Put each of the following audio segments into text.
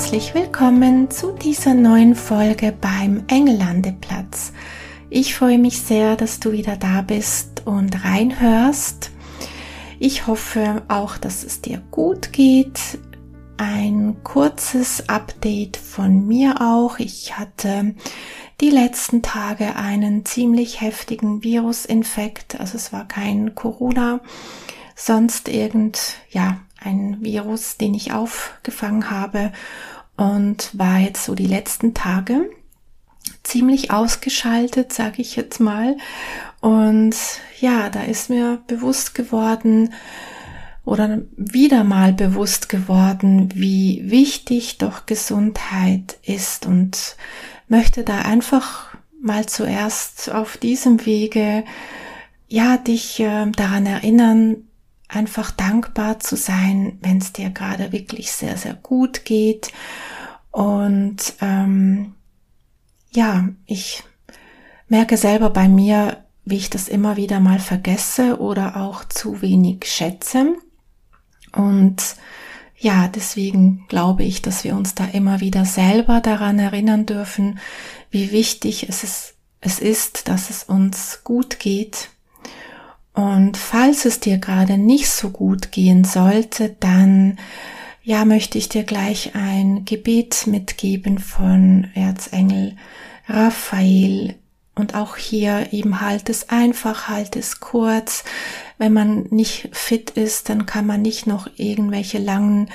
Herzlich willkommen zu dieser neuen Folge beim Engellandeplatz. Ich freue mich sehr, dass du wieder da bist und reinhörst. Ich hoffe auch, dass es dir gut geht. Ein kurzes Update von mir auch. Ich hatte die letzten Tage einen ziemlich heftigen Virusinfekt. Also es war kein Corona, sonst irgend, ja, ein Virus, den ich aufgefangen habe und war jetzt so die letzten Tage ziemlich ausgeschaltet, sage ich jetzt mal. Und ja, da ist mir bewusst geworden oder wieder mal bewusst geworden, wie wichtig doch Gesundheit ist und möchte da einfach mal zuerst auf diesem Wege ja dich äh, daran erinnern, einfach dankbar zu sein, wenn es dir gerade wirklich sehr, sehr gut geht. Und ähm, ja, ich merke selber bei mir, wie ich das immer wieder mal vergesse oder auch zu wenig schätze. Und ja, deswegen glaube ich, dass wir uns da immer wieder selber daran erinnern dürfen, wie wichtig es ist, es ist, dass es uns gut geht und falls es dir gerade nicht so gut gehen sollte, dann ja, möchte ich dir gleich ein Gebet mitgeben von Erzengel Raphael. Und auch hier eben halt es einfach, halt es kurz. Wenn man nicht fit ist, dann kann man nicht noch irgendwelche langen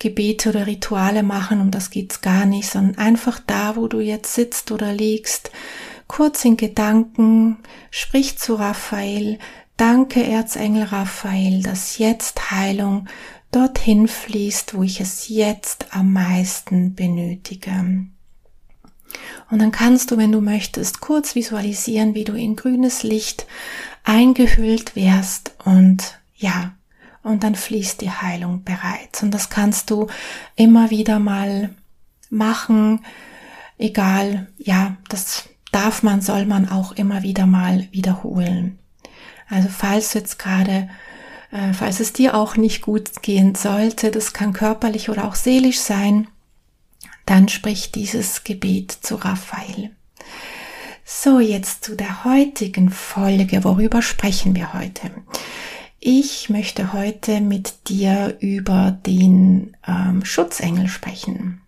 Gebete oder Rituale machen, um das geht's gar nicht, sondern einfach da, wo du jetzt sitzt oder liegst, kurz in Gedanken, sprich zu Raphael, Danke, Erzengel Raphael, dass jetzt Heilung dorthin fließt, wo ich es jetzt am meisten benötige. Und dann kannst du, wenn du möchtest, kurz visualisieren, wie du in grünes Licht eingehüllt wärst und ja, und dann fließt die Heilung bereits. Und das kannst du immer wieder mal machen, egal, ja, das darf man, soll man auch immer wieder mal wiederholen. Also falls jetzt gerade, äh, falls es dir auch nicht gut gehen sollte, das kann körperlich oder auch seelisch sein, dann sprich dieses Gebet zu Raphael. So, jetzt zu der heutigen Folge. Worüber sprechen wir heute? Ich möchte heute mit dir über den ähm, Schutzengel sprechen,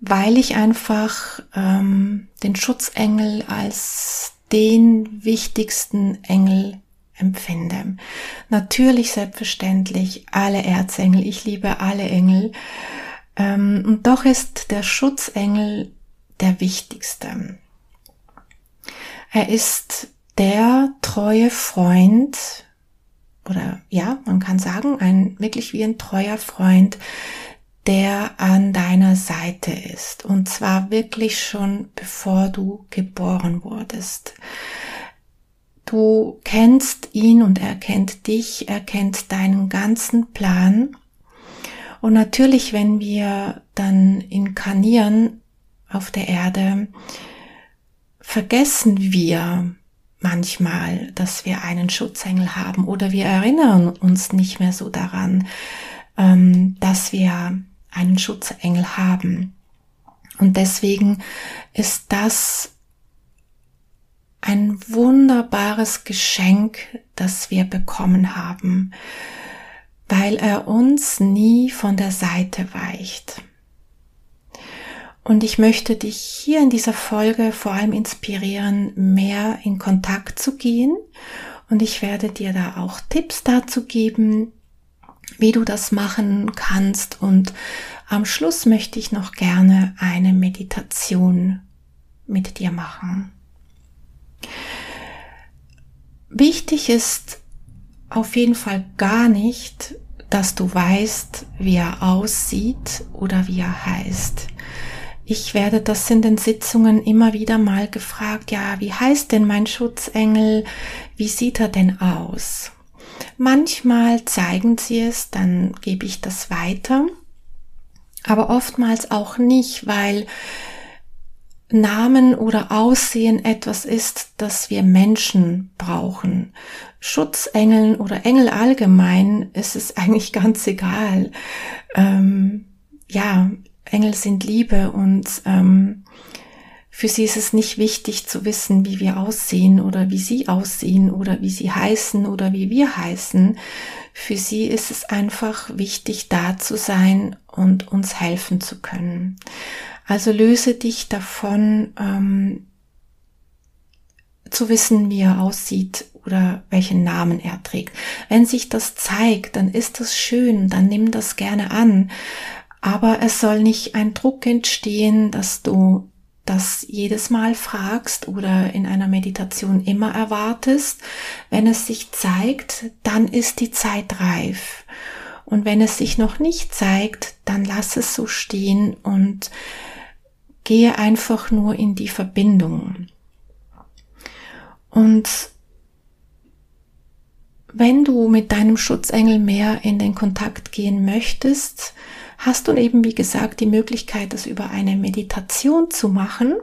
weil ich einfach ähm, den Schutzengel als den wichtigsten Engel empfinde. Natürlich selbstverständlich alle Erzengel. Ich liebe alle Engel. Ähm, und doch ist der Schutzengel der wichtigste. Er ist der treue Freund oder ja, man kann sagen, ein wirklich wie ein treuer Freund, der an deiner Seite ist. Und zwar wirklich schon bevor du geboren wurdest. Du kennst ihn und er kennt dich, er kennt deinen ganzen Plan. Und natürlich, wenn wir dann inkarnieren auf der Erde, vergessen wir manchmal, dass wir einen Schutzengel haben oder wir erinnern uns nicht mehr so daran, ähm, dass wir einen Schutzengel haben. Und deswegen ist das ein wunderbares Geschenk, das wir bekommen haben, weil er uns nie von der Seite weicht. Und ich möchte dich hier in dieser Folge vor allem inspirieren, mehr in Kontakt zu gehen. Und ich werde dir da auch Tipps dazu geben, wie du das machen kannst. Und am Schluss möchte ich noch gerne eine Meditation mit dir machen. Wichtig ist auf jeden Fall gar nicht, dass du weißt, wie er aussieht oder wie er heißt. ich werde das in den Sitzungen immer wieder mal gefragt, ja, wie heißt denn mein Schutzengel? Wie sieht er denn aus? Manchmal zeigen sie es, dann gebe ich das weiter, aber oftmals auch nicht, weil Namen oder Aussehen etwas ist, das wir Menschen brauchen. Schutzengeln oder Engel allgemein ist es eigentlich ganz egal. Ähm, ja, Engel sind Liebe und ähm, für sie ist es nicht wichtig zu wissen, wie wir aussehen oder wie sie aussehen oder wie sie heißen oder wie wir heißen. Für sie ist es einfach wichtig, da zu sein und uns helfen zu können. Also löse dich davon, ähm, zu wissen, wie er aussieht oder welchen Namen er trägt. Wenn sich das zeigt, dann ist das schön, dann nimm das gerne an. Aber es soll nicht ein Druck entstehen, dass du das jedes Mal fragst oder in einer Meditation immer erwartest. Wenn es sich zeigt, dann ist die Zeit reif. Und wenn es sich noch nicht zeigt, dann lass es so stehen und gehe einfach nur in die Verbindung. Und wenn du mit deinem Schutzengel mehr in den Kontakt gehen möchtest, hast du eben, wie gesagt, die Möglichkeit, das über eine Meditation zu machen.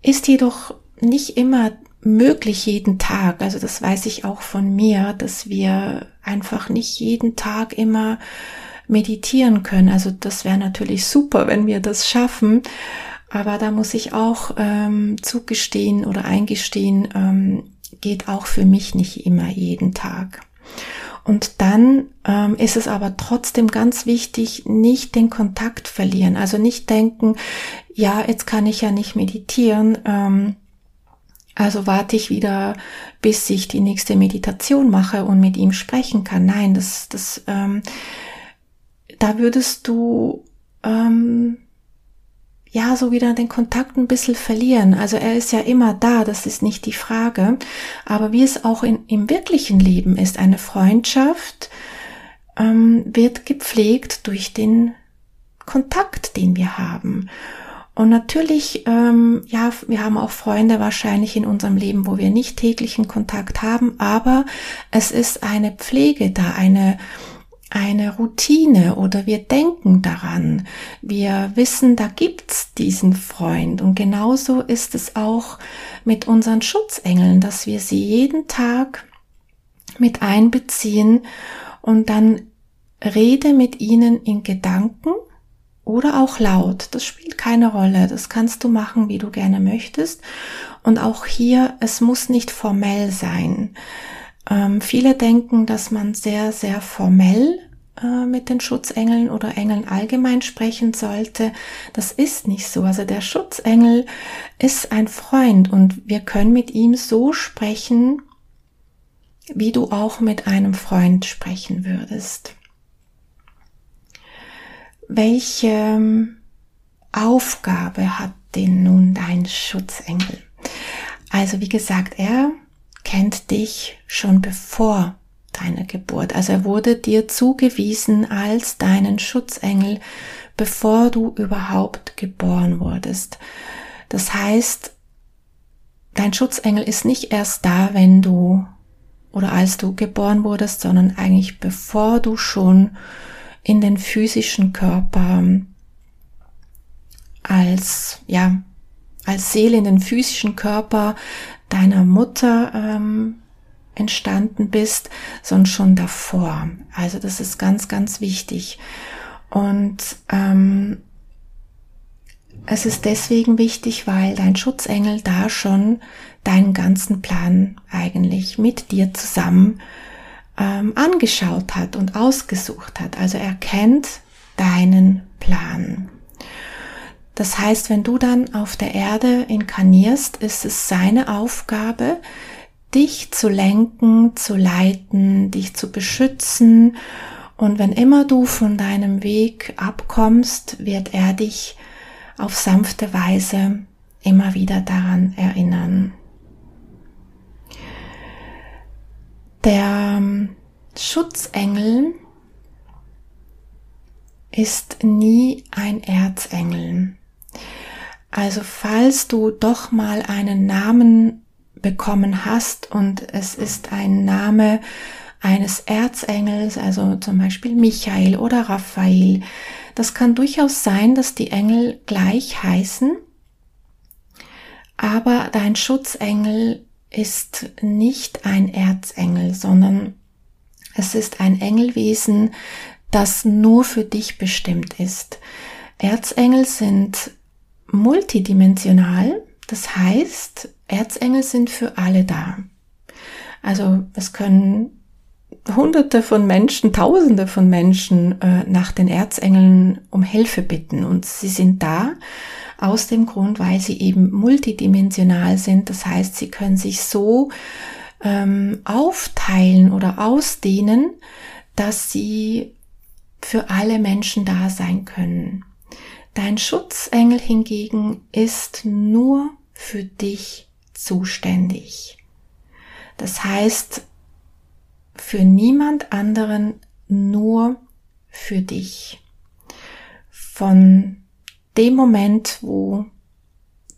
Ist jedoch nicht immer möglich jeden Tag. Also das weiß ich auch von mir, dass wir einfach nicht jeden Tag immer meditieren können. Also das wäre natürlich super, wenn wir das schaffen. Aber da muss ich auch ähm, zugestehen oder eingestehen, ähm, geht auch für mich nicht immer jeden Tag. Und dann ähm, ist es aber trotzdem ganz wichtig, nicht den Kontakt verlieren. Also nicht denken, ja, jetzt kann ich ja nicht meditieren. Ähm, also warte ich wieder, bis ich die nächste Meditation mache und mit ihm sprechen kann. Nein, das, das, ähm, da würdest du ähm, ja so wieder den Kontakt ein bisschen verlieren. Also er ist ja immer da, das ist nicht die Frage. Aber wie es auch in, im wirklichen Leben ist, eine Freundschaft ähm, wird gepflegt durch den Kontakt, den wir haben. Und natürlich, ähm, ja, wir haben auch Freunde wahrscheinlich in unserem Leben, wo wir nicht täglichen Kontakt haben, aber es ist eine Pflege da, eine eine Routine oder wir denken daran. Wir wissen, da gibt's diesen Freund. Und genauso ist es auch mit unseren Schutzengeln, dass wir sie jeden Tag mit einbeziehen und dann rede mit ihnen in Gedanken oder auch laut. Das spielt keine Rolle. Das kannst du machen, wie du gerne möchtest. Und auch hier, es muss nicht formell sein. Ähm, viele denken, dass man sehr, sehr formell äh, mit den Schutzengeln oder Engeln allgemein sprechen sollte. Das ist nicht so. Also der Schutzengel ist ein Freund und wir können mit ihm so sprechen, wie du auch mit einem Freund sprechen würdest. Welche ähm, Aufgabe hat denn nun dein Schutzengel? Also wie gesagt, er kennt dich schon bevor deiner Geburt. Also er wurde dir zugewiesen als deinen Schutzengel, bevor du überhaupt geboren wurdest. Das heißt, dein Schutzengel ist nicht erst da, wenn du oder als du geboren wurdest, sondern eigentlich bevor du schon in den physischen Körper als, ja, als Seele in den physischen Körper deiner Mutter ähm, entstanden bist, sondern schon davor. Also das ist ganz, ganz wichtig. Und ähm, es ist deswegen wichtig, weil dein Schutzengel da schon deinen ganzen Plan eigentlich mit dir zusammen ähm, angeschaut hat und ausgesucht hat. Also er kennt deinen Plan. Das heißt, wenn du dann auf der Erde inkarnierst, ist es seine Aufgabe, dich zu lenken, zu leiten, dich zu beschützen. Und wenn immer du von deinem Weg abkommst, wird er dich auf sanfte Weise immer wieder daran erinnern. Der Schutzengel ist nie ein Erzengel. Also falls du doch mal einen Namen bekommen hast und es ist ein Name eines Erzengels, also zum Beispiel Michael oder Raphael, das kann durchaus sein, dass die Engel gleich heißen, aber dein Schutzengel ist nicht ein Erzengel, sondern es ist ein Engelwesen, das nur für dich bestimmt ist. Erzengel sind multidimensional, das heißt, Erzengel sind für alle da. Also es können Hunderte von Menschen, Tausende von Menschen äh, nach den Erzengeln um Hilfe bitten und sie sind da aus dem Grund, weil sie eben multidimensional sind. Das heißt, sie können sich so ähm, aufteilen oder ausdehnen, dass sie für alle Menschen da sein können. Dein Schutzengel hingegen ist nur für dich zuständig. Das heißt, für niemand anderen, nur für dich. Von dem Moment, wo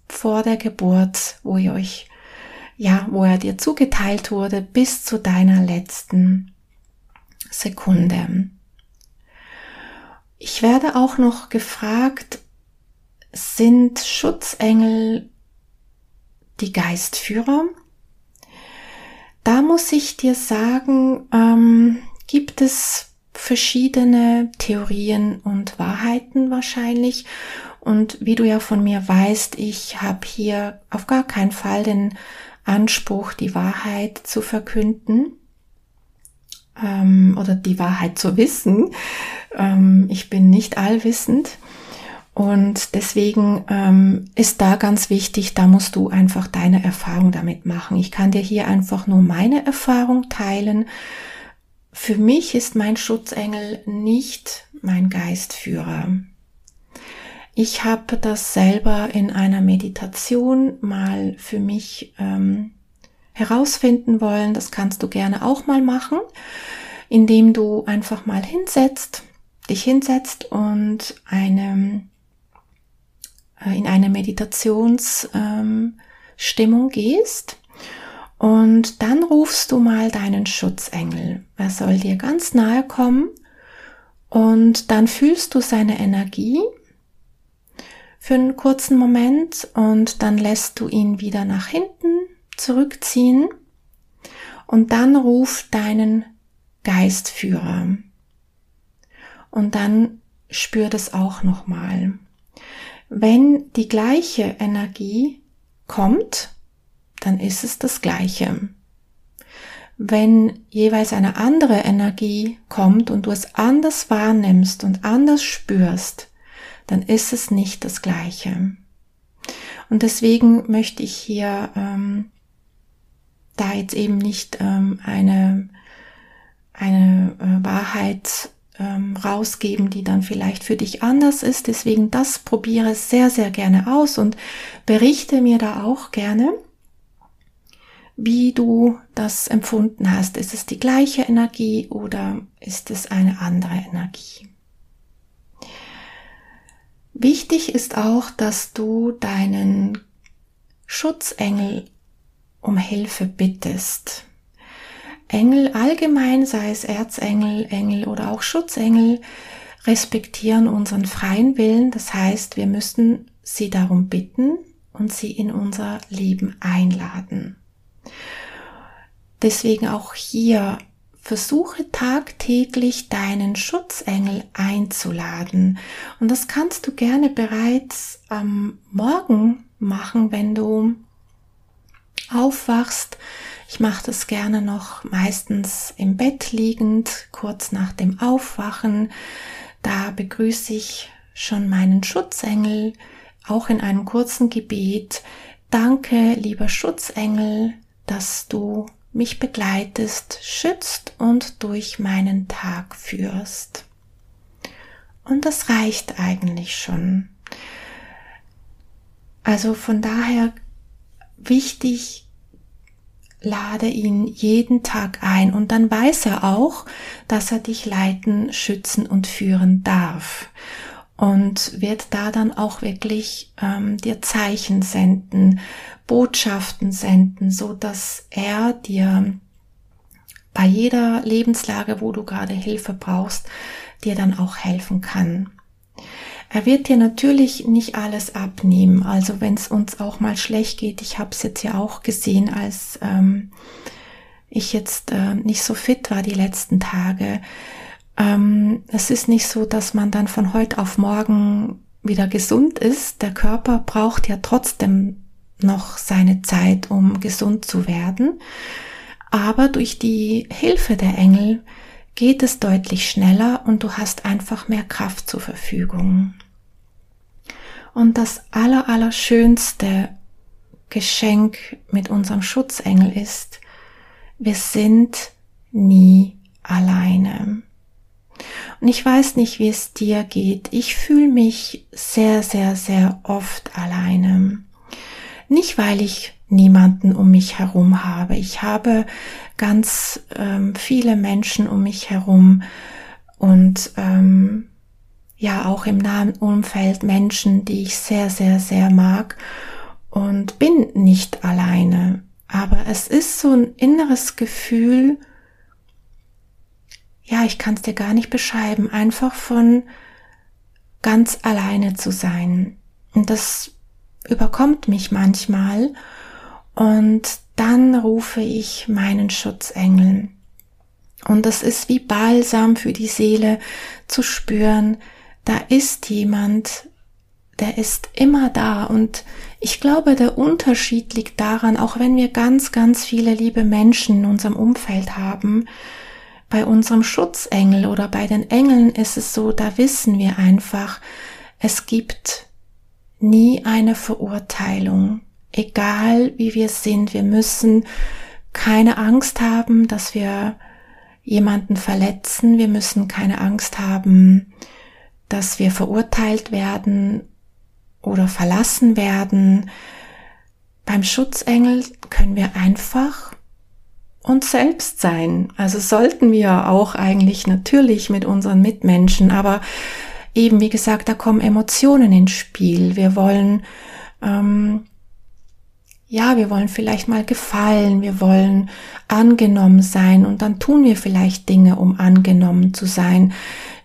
vor der Geburt, wo ihr euch, ja, wo er dir zugeteilt wurde, bis zu deiner letzten Sekunde. Ich werde auch noch gefragt, sind Schutzengel die Geistführer? Da muss ich dir sagen, ähm, gibt es verschiedene Theorien und Wahrheiten wahrscheinlich. Und wie du ja von mir weißt, ich habe hier auf gar keinen Fall den Anspruch, die Wahrheit zu verkünden ähm, oder die Wahrheit zu wissen. Ähm, ich bin nicht allwissend. Und deswegen ähm, ist da ganz wichtig, da musst du einfach deine Erfahrung damit machen. Ich kann dir hier einfach nur meine Erfahrung teilen. Für mich ist mein Schutzengel nicht mein Geistführer. Ich habe das selber in einer Meditation mal für mich ähm, herausfinden wollen. Das kannst du gerne auch mal machen, indem du einfach mal hinsetzt, dich hinsetzt und eine äh, in eine Meditationsstimmung ähm, gehst. Und dann rufst du mal deinen Schutzengel. Er soll dir ganz nahe kommen und dann fühlst du seine Energie für einen kurzen Moment und dann lässt du ihn wieder nach hinten zurückziehen und dann ruf deinen Geistführer. Und dann spür das auch nochmal. Wenn die gleiche Energie kommt, dann ist es das gleiche. Wenn jeweils eine andere Energie kommt und du es anders wahrnimmst und anders spürst, dann ist es nicht das gleiche. Und deswegen möchte ich hier ähm, da jetzt eben nicht ähm, eine, eine äh, Wahrheit ähm, rausgeben, die dann vielleicht für dich anders ist. Deswegen das probiere sehr, sehr gerne aus und berichte mir da auch gerne, wie du das empfunden hast. Ist es die gleiche Energie oder ist es eine andere Energie? Wichtig ist auch, dass du deinen Schutzengel um Hilfe bittest. Engel allgemein, sei es Erzengel, Engel oder auch Schutzengel, respektieren unseren freien Willen. Das heißt, wir müssen sie darum bitten und sie in unser Leben einladen. Deswegen auch hier versuche tagtäglich deinen Schutzengel einzuladen. Und das kannst du gerne bereits am Morgen machen, wenn du aufwachst, ich mache das gerne noch meistens im Bett liegend, kurz nach dem Aufwachen. Da begrüße ich schon meinen Schutzengel, auch in einem kurzen Gebet. Danke, lieber Schutzengel, dass du mich begleitest, schützt und durch meinen Tag führst. Und das reicht eigentlich schon. Also von daher wichtig, lade ihn jeden Tag ein und dann weiß er auch, dass er dich leiten, schützen und führen darf und wird da dann auch wirklich ähm, dir Zeichen senden, Botschaften senden, so dass er dir bei jeder Lebenslage, wo du gerade Hilfe brauchst, dir dann auch helfen kann. Er wird dir natürlich nicht alles abnehmen. Also wenn es uns auch mal schlecht geht, ich habe es jetzt ja auch gesehen, als ähm, ich jetzt äh, nicht so fit war die letzten Tage. Ähm, es ist nicht so, dass man dann von heute auf morgen wieder gesund ist. Der Körper braucht ja trotzdem noch seine Zeit, um gesund zu werden. Aber durch die Hilfe der Engel geht es deutlich schneller und du hast einfach mehr Kraft zur Verfügung. Und das aller, aller schönste Geschenk mit unserem Schutzengel ist, wir sind nie alleine. Und ich weiß nicht, wie es dir geht. Ich fühle mich sehr, sehr, sehr oft alleine. Nicht, weil ich niemanden um mich herum habe. Ich habe ganz ähm, viele Menschen um mich herum und ähm, ja auch im nahen Umfeld Menschen, die ich sehr, sehr, sehr mag und bin nicht alleine. Aber es ist so ein inneres Gefühl, ja, ich kann es dir gar nicht beschreiben, einfach von ganz alleine zu sein. Und das überkommt mich manchmal und dann rufe ich meinen Schutzengel. Und das ist wie Balsam für die Seele zu spüren, da ist jemand, der ist immer da und ich glaube, der Unterschied liegt daran, auch wenn wir ganz, ganz viele liebe Menschen in unserem Umfeld haben, bei unserem Schutzengel oder bei den Engeln ist es so, da wissen wir einfach, es gibt nie eine Verurteilung, egal wie wir sind. Wir müssen keine Angst haben, dass wir jemanden verletzen. Wir müssen keine Angst haben, dass wir verurteilt werden oder verlassen werden. Beim Schutzengel können wir einfach uns selbst sein. Also sollten wir auch eigentlich natürlich mit unseren Mitmenschen, aber eben wie gesagt, da kommen Emotionen ins Spiel. Wir wollen, ähm, ja, wir wollen vielleicht mal gefallen, wir wollen angenommen sein und dann tun wir vielleicht Dinge, um angenommen zu sein.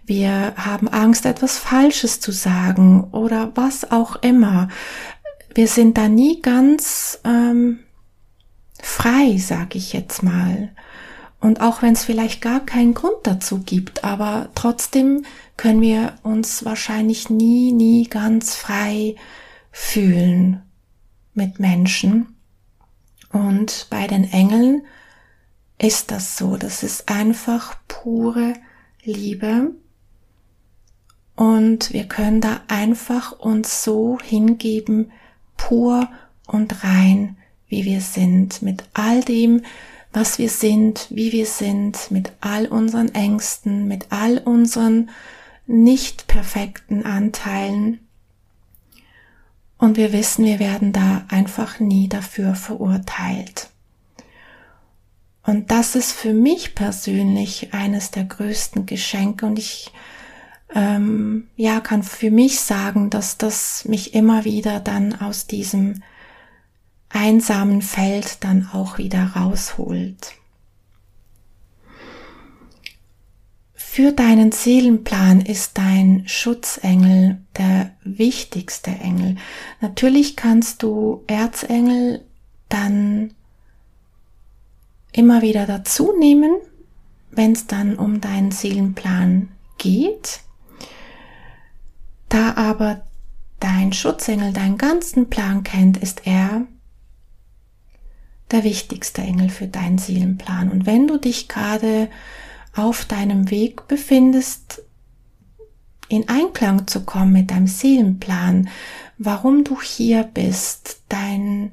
Wir haben Angst, etwas Falsches zu sagen oder was auch immer. Wir sind da nie ganz ähm, frei, sag ich jetzt mal. Und auch wenn es vielleicht gar keinen Grund dazu gibt, aber trotzdem können wir uns wahrscheinlich nie, nie ganz frei fühlen mit Menschen. Und bei den Engeln ist das so. Das ist einfach pure Liebe. Und wir können da einfach uns so hingeben, pur und rein, wie wir sind, mit all dem, was wir sind, wie wir sind, mit all unseren Ängsten, mit all unseren nicht perfekten Anteilen. Und wir wissen, wir werden da einfach nie dafür verurteilt. Und das ist für mich persönlich eines der größten Geschenke und ich ähm, ja, kann für mich sagen, dass das mich immer wieder dann aus diesem einsamen Feld dann auch wieder rausholt. Für deinen Seelenplan ist dein Schutzengel der wichtigste Engel. Natürlich kannst du Erzengel dann immer wieder dazu nehmen, wenn es dann um deinen Seelenplan geht. Da aber dein Schutzengel deinen ganzen Plan kennt, ist er der wichtigste Engel für deinen Seelenplan. Und wenn du dich gerade auf deinem Weg befindest, in Einklang zu kommen mit deinem Seelenplan, warum du hier bist, dein,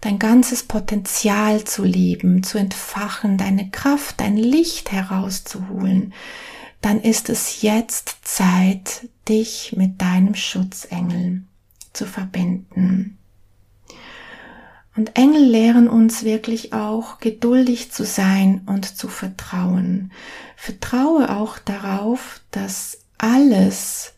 dein ganzes Potenzial zu leben, zu entfachen, deine Kraft, dein Licht herauszuholen, dann ist es jetzt Zeit, dich mit deinem Schutzengel zu verbinden. Und Engel lehren uns wirklich auch geduldig zu sein und zu vertrauen. Vertraue auch darauf, dass alles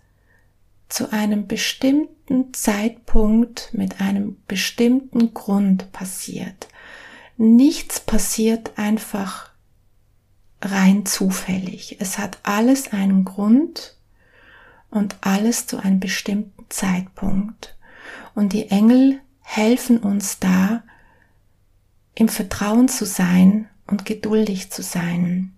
zu einem bestimmten Zeitpunkt mit einem bestimmten Grund passiert. Nichts passiert einfach rein zufällig. Es hat alles einen Grund und alles zu einem bestimmten Zeitpunkt. Und die Engel helfen uns da, im Vertrauen zu sein und geduldig zu sein.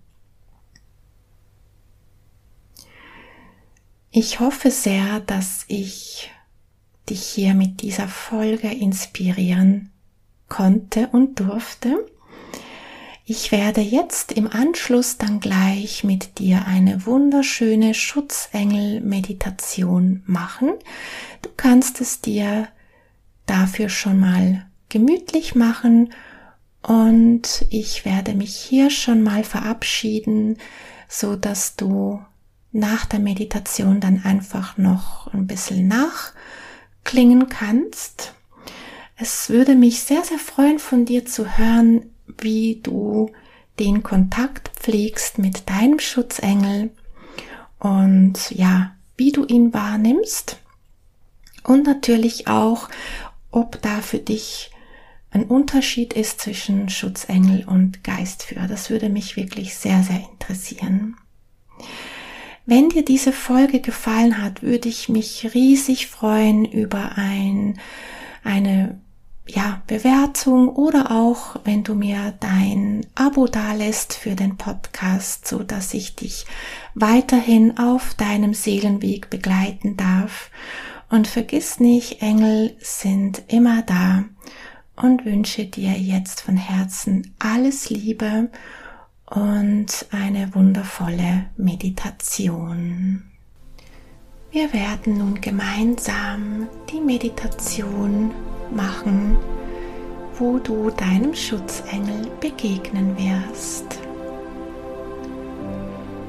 Ich hoffe sehr, dass ich dich hier mit dieser Folge inspirieren konnte und durfte. Ich werde jetzt im Anschluss dann gleich mit dir eine wunderschöne Schutzengel-Meditation machen. Du kannst es dir dafür schon mal gemütlich machen und ich werde mich hier schon mal verabschieden, so dass du nach der Meditation dann einfach noch ein bisschen nachklingen kannst. Es würde mich sehr, sehr freuen von dir zu hören, wie du den Kontakt pflegst mit deinem Schutzengel und ja, wie du ihn wahrnimmst und natürlich auch, ob da für dich ein Unterschied ist zwischen Schutzengel und Geistführer. Das würde mich wirklich sehr, sehr interessieren. Wenn dir diese Folge gefallen hat, würde ich mich riesig freuen über ein, eine ja, Bewertung oder auch wenn du mir dein Abo dalässt für den Podcast, so dass ich dich weiterhin auf deinem Seelenweg begleiten darf. Und vergiss nicht, Engel sind immer da und wünsche dir jetzt von Herzen alles Liebe und eine wundervolle Meditation. Wir werden nun gemeinsam die Meditation machen, wo du deinem Schutzengel begegnen wirst.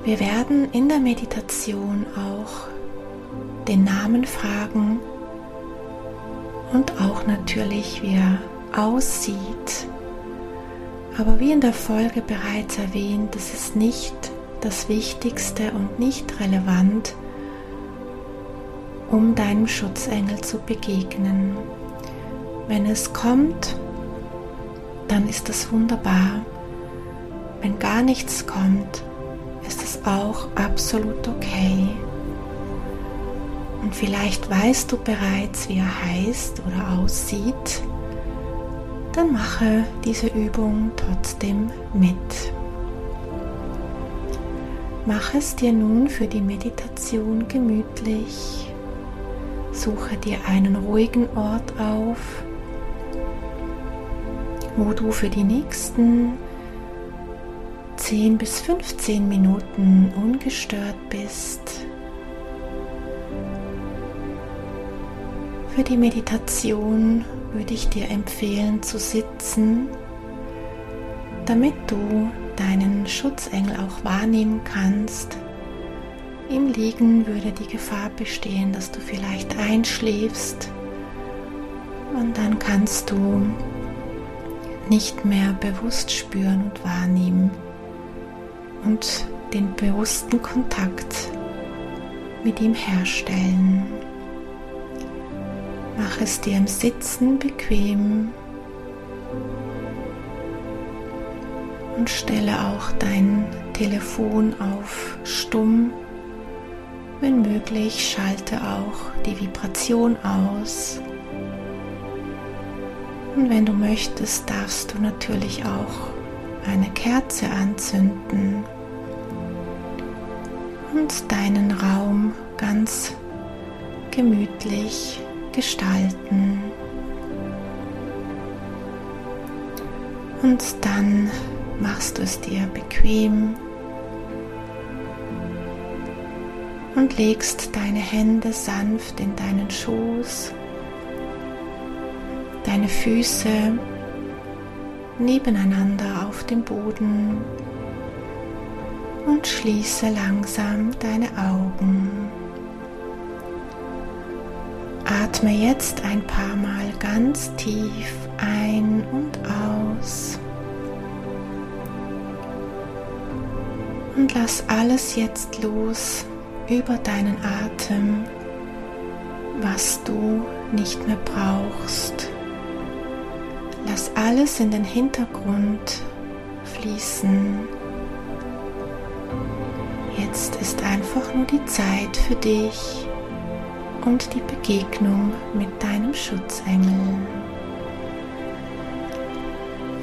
Wir werden in der Meditation auch den Namen fragen und auch natürlich, wie er aussieht. Aber wie in der Folge bereits erwähnt, das ist nicht das Wichtigste und nicht relevant, um deinem Schutzengel zu begegnen. Wenn es kommt, dann ist das wunderbar. Wenn gar nichts kommt, ist es auch absolut okay. Und vielleicht weißt du bereits, wie er heißt oder aussieht. Dann mache diese Übung trotzdem mit. Mach es dir nun für die Meditation gemütlich. Suche dir einen ruhigen Ort auf, wo du für die nächsten 10 bis 15 Minuten ungestört bist. Für die Meditation würde ich dir empfehlen zu sitzen, damit du deinen Schutzengel auch wahrnehmen kannst. Im Liegen würde die Gefahr bestehen, dass du vielleicht einschläfst und dann kannst du nicht mehr bewusst spüren und wahrnehmen und den bewussten Kontakt mit ihm herstellen. Mach es dir im Sitzen bequem und stelle auch dein Telefon auf Stumm. Wenn möglich, schalte auch die Vibration aus und wenn du möchtest, darfst du natürlich auch eine Kerze anzünden und deinen Raum ganz gemütlich gestalten. Und dann machst du es dir bequem und legst deine Hände sanft in deinen Schoß deine Füße nebeneinander auf dem Boden und schließe langsam deine Augen. atme jetzt ein paar Mal ganz tief ein und aus. Und lass alles jetzt los über deinen Atem, was du nicht mehr brauchst. Lass alles in den Hintergrund fließen. Jetzt ist einfach nur die Zeit für dich und die Begegnung mit deinem Schutzengel.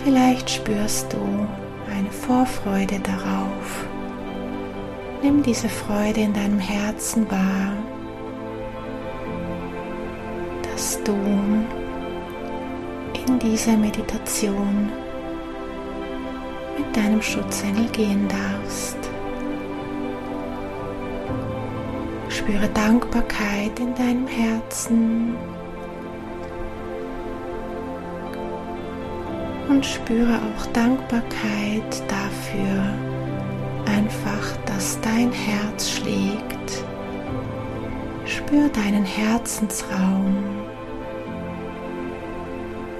Vielleicht spürst du eine Vorfreude darauf. Nimm diese Freude in deinem Herzen wahr, dass du in diese Meditation mit deinem Schutzengel gehen darfst. Spüre Dankbarkeit in deinem Herzen und spüre auch Dankbarkeit dafür, einfach, dass dein Herz schlägt. Spür deinen Herzensraum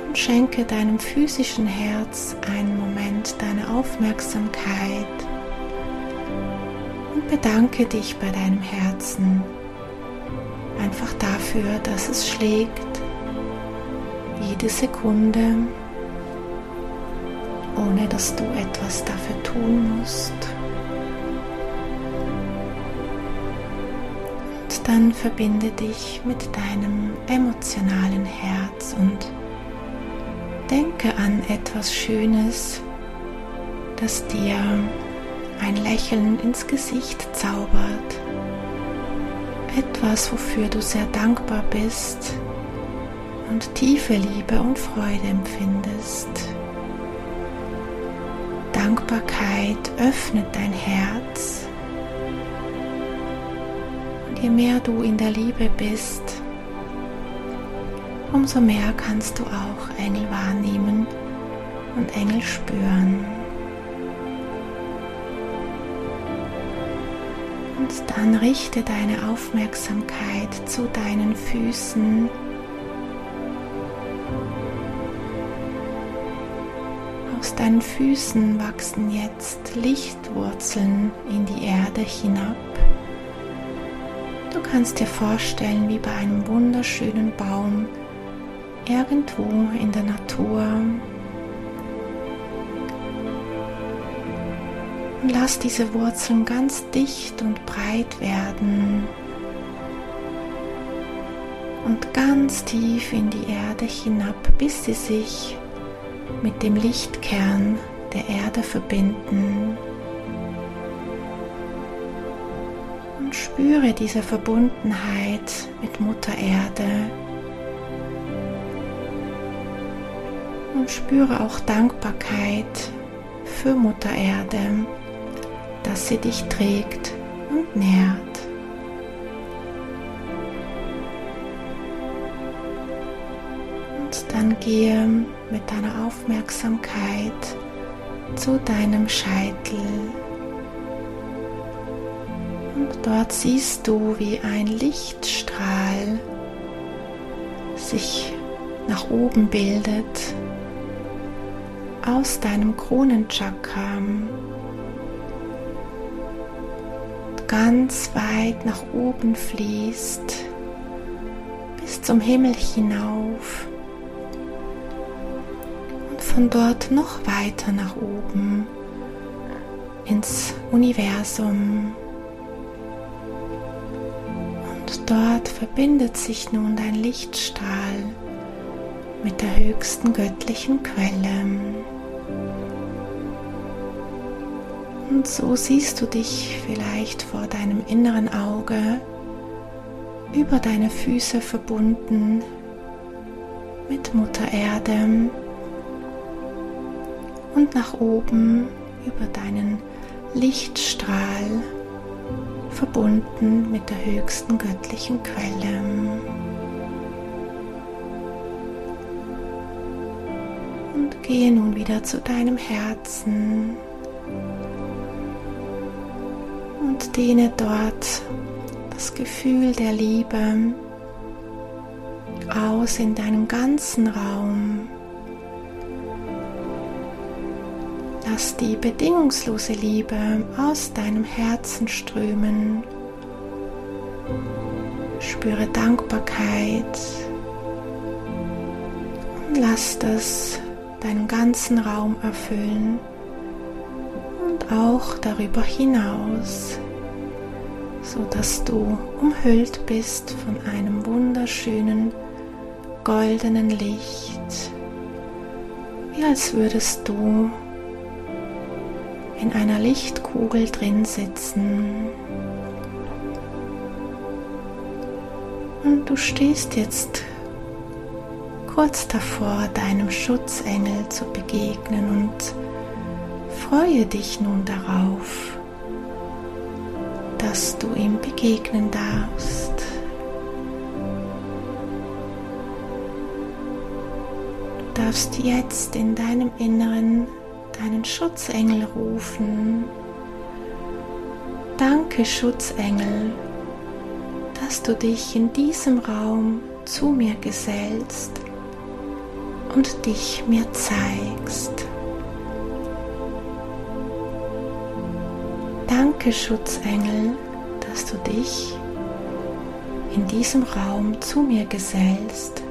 und schenke deinem physischen Herz einen Moment deine Aufmerksamkeit und bedanke dich bei deinem Herzen einfach dafür, dass es schlägt jede Sekunde ohne dass du etwas dafür tun musst. Dann verbinde dich mit deinem emotionalen Herz und denke an etwas Schönes, das dir ein Lächeln ins Gesicht zaubert. Etwas, wofür du sehr dankbar bist und tiefe Liebe und Freude empfindest. Dankbarkeit öffnet dein Herz. Je mehr du in der Liebe bist, umso mehr kannst du auch Engel wahrnehmen und Engel spüren. Und dann richte deine Aufmerksamkeit zu deinen Füßen Aus deinen Füßen wachsen jetzt Lichtwurzeln in die Erde hinab. Kannst dir vorstellen, wie bei einem wunderschönen Baum irgendwo in der Natur. Und lass diese Wurzeln ganz dicht und breit werden und ganz tief in die Erde hinab, bis sie sich mit dem Lichtkern der Erde verbinden und spüre diese Verbundenheit mit Mutter Erde und spüre auch Dankbarkeit für Mutter Erde, dass sie dich trägt und nährt. Und dann gehe mit deiner Aufmerksamkeit zu deinem Scheitel. Und dort siehst du, wie ein Lichtstrahl sich nach oben bildet aus deinem Kronenchakra ganz weit nach oben fließt bis zum Himmel hinauf von dort noch weiter nach oben ins Universum. Dort verbindet sich nun dein Lichtstrahl mit der höchsten göttlichen Quelle. Und so siehst du dich vielleicht vor deinem inneren Auge über deine Füße verbunden mit Mutter Erde und nach oben über deinen Lichtstrahl verbunden mit der höchsten göttlichen Quelle. Und gehe nun wieder zu deinem Herzen und dehne dort das Gefühl der Liebe aus in deinem ganzen Raum. Lass die bedingungslose Liebe aus deinem Herzen strömen. Spüre Dankbarkeit und lass das deinen ganzen Raum erfüllen und auch darüber hinaus, so dass du umhüllt bist von einem wunderschönen goldenen Licht, wie als würdest du in einer Lichtkugel drin sitzen. Und du stehst jetzt kurz davor, deinem Schutzengel zu begegnen und freue dich nun darauf, dass du ihm begegnen darfst. Du darfst jetzt in deinem Inneren deinen Schutzengel rufen. Danke, Schutzengel, dass du dich in diesem Raum zu mir gesellst und dich mir zeigst. Danke, Schutzengel, dass du dich in diesem Raum zu mir gesellst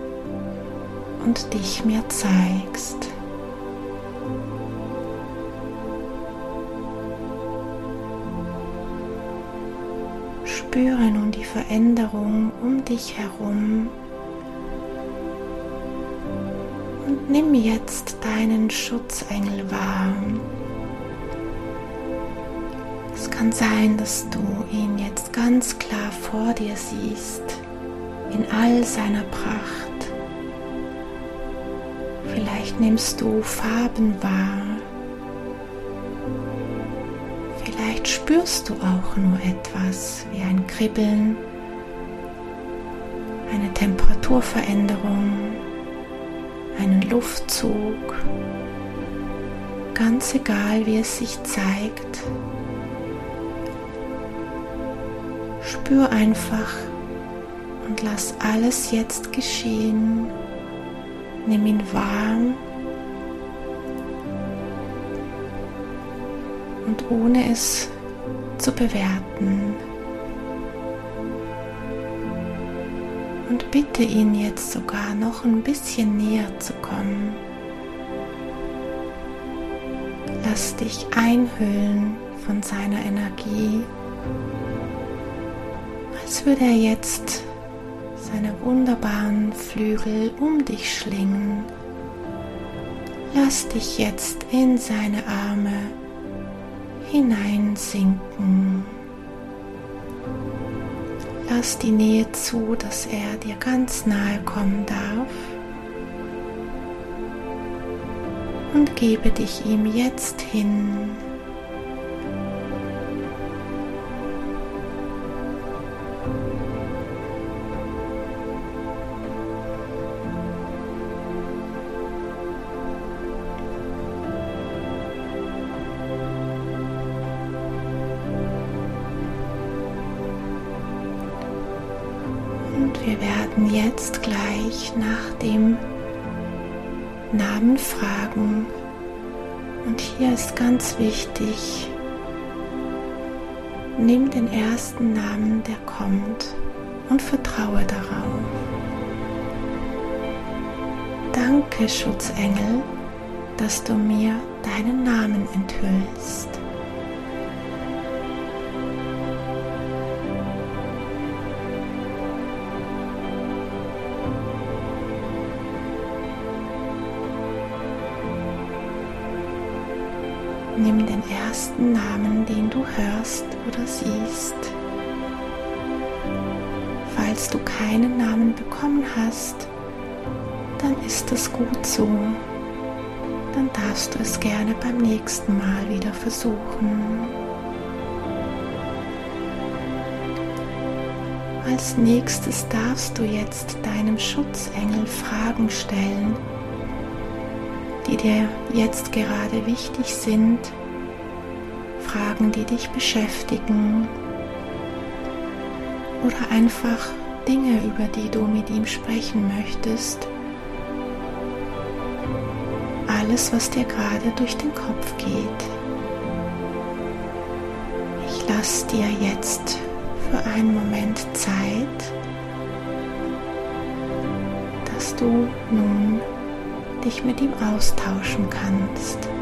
und dich mir zeigst. Spüre nun die Veränderung um dich herum und nimm jetzt deinen Schutzengel wahr. Es kann sein, dass du ihn jetzt ganz klar vor dir siehst, in all seiner Pracht. Vielleicht nimmst du Farben wahr spürst du auch nur etwas wie ein Kribbeln, eine Temperaturveränderung, einen Luftzug, ganz egal wie es sich zeigt. Spür einfach und lass alles jetzt geschehen. Nimm ihn warm und ohne es zu bewerten. Und bitte ihn jetzt sogar noch ein bisschen näher zu kommen. Lass dich einhüllen von seiner Energie, als würde er jetzt seine wunderbaren Flügel um dich schlingen. Lass dich jetzt in seine Arme hineinsinken. Lass die Nähe zu, dass er dir ganz nahe kommen darf. Und gebe dich ihm jetzt hin. Jetzt gleich nach dem Namen fragen. Und hier ist ganz wichtig, nimm den ersten Namen, der kommt und vertraue darauf. Danke, Schutzengel, dass du mir deinen Namen enthüllst. Nimm den ersten Namen, den du hörst oder siehst. Falls du keinen Namen bekommen hast, dann ist es gut so. Dann darfst du es gerne beim nächsten Mal wieder versuchen. Als nächstes darfst du jetzt deinem Schutzengel Fragen stellen die dir jetzt gerade wichtig sind, Fragen, die dich beschäftigen oder einfach Dinge, über die du mit ihm sprechen möchtest. Alles, was dir gerade durch den Kopf geht. Ich lasse dir jetzt für einen Moment Zeit, dass du nun dich mit ihm austauschen kannst.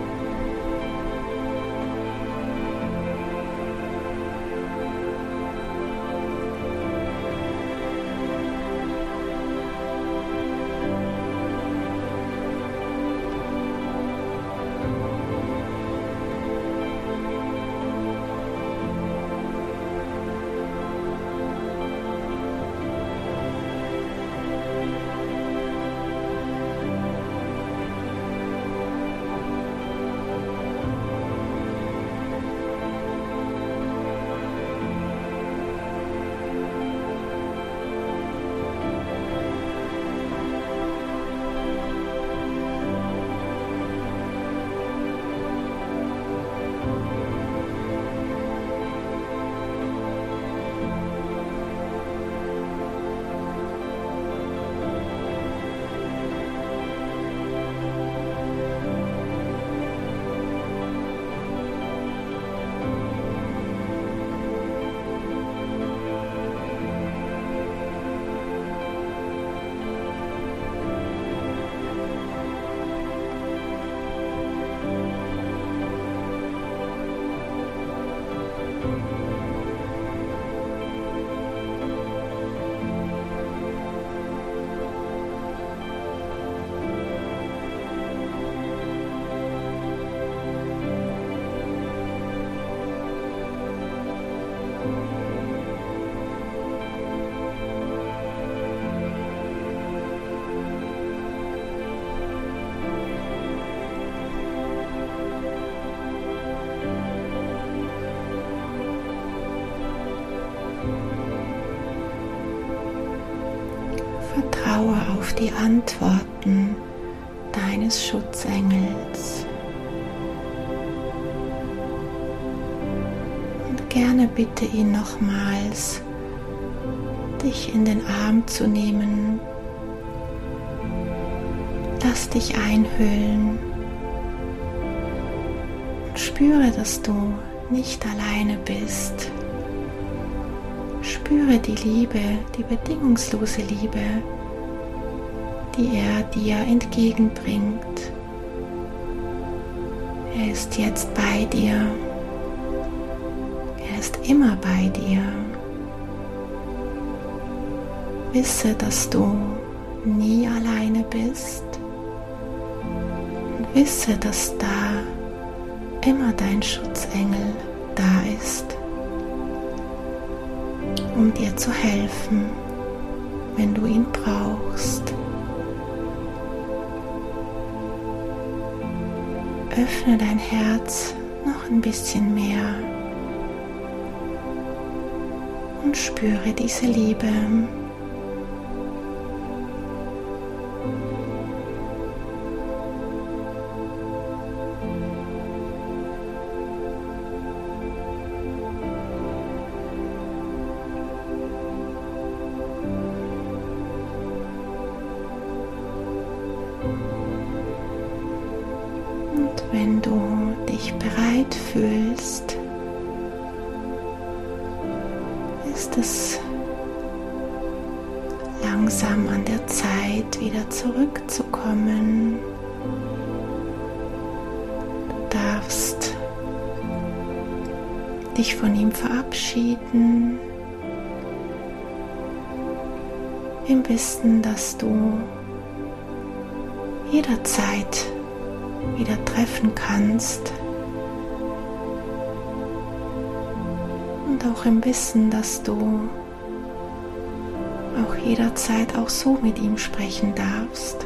Vertraue auf die Antworten bitte ihn nochmals, dich in den Arm zu nehmen. Lass dich einhüllen. Und spüre, dass du nicht alleine bist. Spüre die Liebe, die bedingungslose Liebe, die er dir entgegenbringt. Er ist jetzt bei dir. Er immer bei dir. Wisse, dass du nie alleine bist. Wisse, dass da immer dein Schutzengel da ist, um dir zu helfen, wenn du ihn brauchst. öffne dein Herz noch ein bisschen mehr und spüre diese Liebe. Auch jederzeit auch so mit ihm sprechen darfst.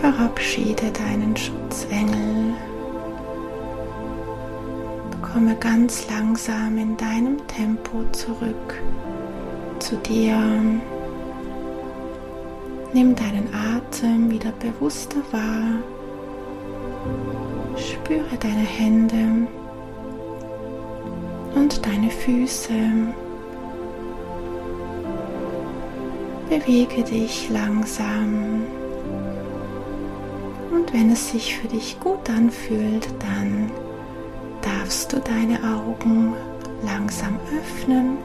Verabschiede deinen Schutzengel. Komme ganz langsam in deinem Tempo zurück zu dir. Nimm deinen Atem wieder bewusster wahr. Spüre deine Hände und deine Füße, bewege dich langsam. Und wenn es sich für dich gut anfühlt, dann darfst du deine Augen langsam öffnen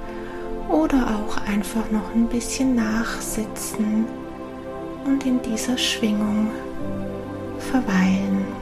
oder auch einfach noch ein bisschen nachsitzen und in dieser Schwingung verweilen.